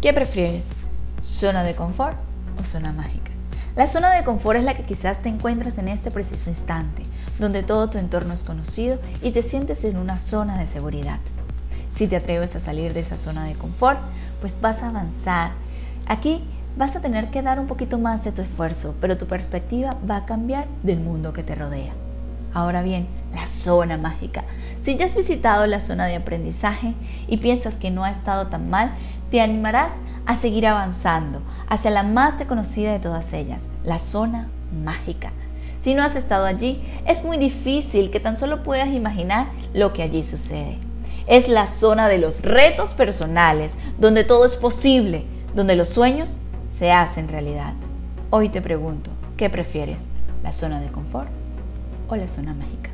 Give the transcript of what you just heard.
¿Qué prefieres? ¿Zona de confort o zona mágica? La zona de confort es la que quizás te encuentras en este preciso instante, donde todo tu entorno es conocido y te sientes en una zona de seguridad. Si te atreves a salir de esa zona de confort, pues vas a avanzar. Aquí vas a tener que dar un poquito más de tu esfuerzo, pero tu perspectiva va a cambiar del mundo que te rodea. Ahora bien, la zona mágica. Si ya has visitado la zona de aprendizaje y piensas que no ha estado tan mal, te animarás a seguir avanzando hacia la más reconocida de todas ellas, la zona mágica. Si no has estado allí, es muy difícil que tan solo puedas imaginar lo que allí sucede. Es la zona de los retos personales, donde todo es posible, donde los sueños se hacen realidad. Hoy te pregunto, ¿qué prefieres? ¿La zona de confort o la zona mágica?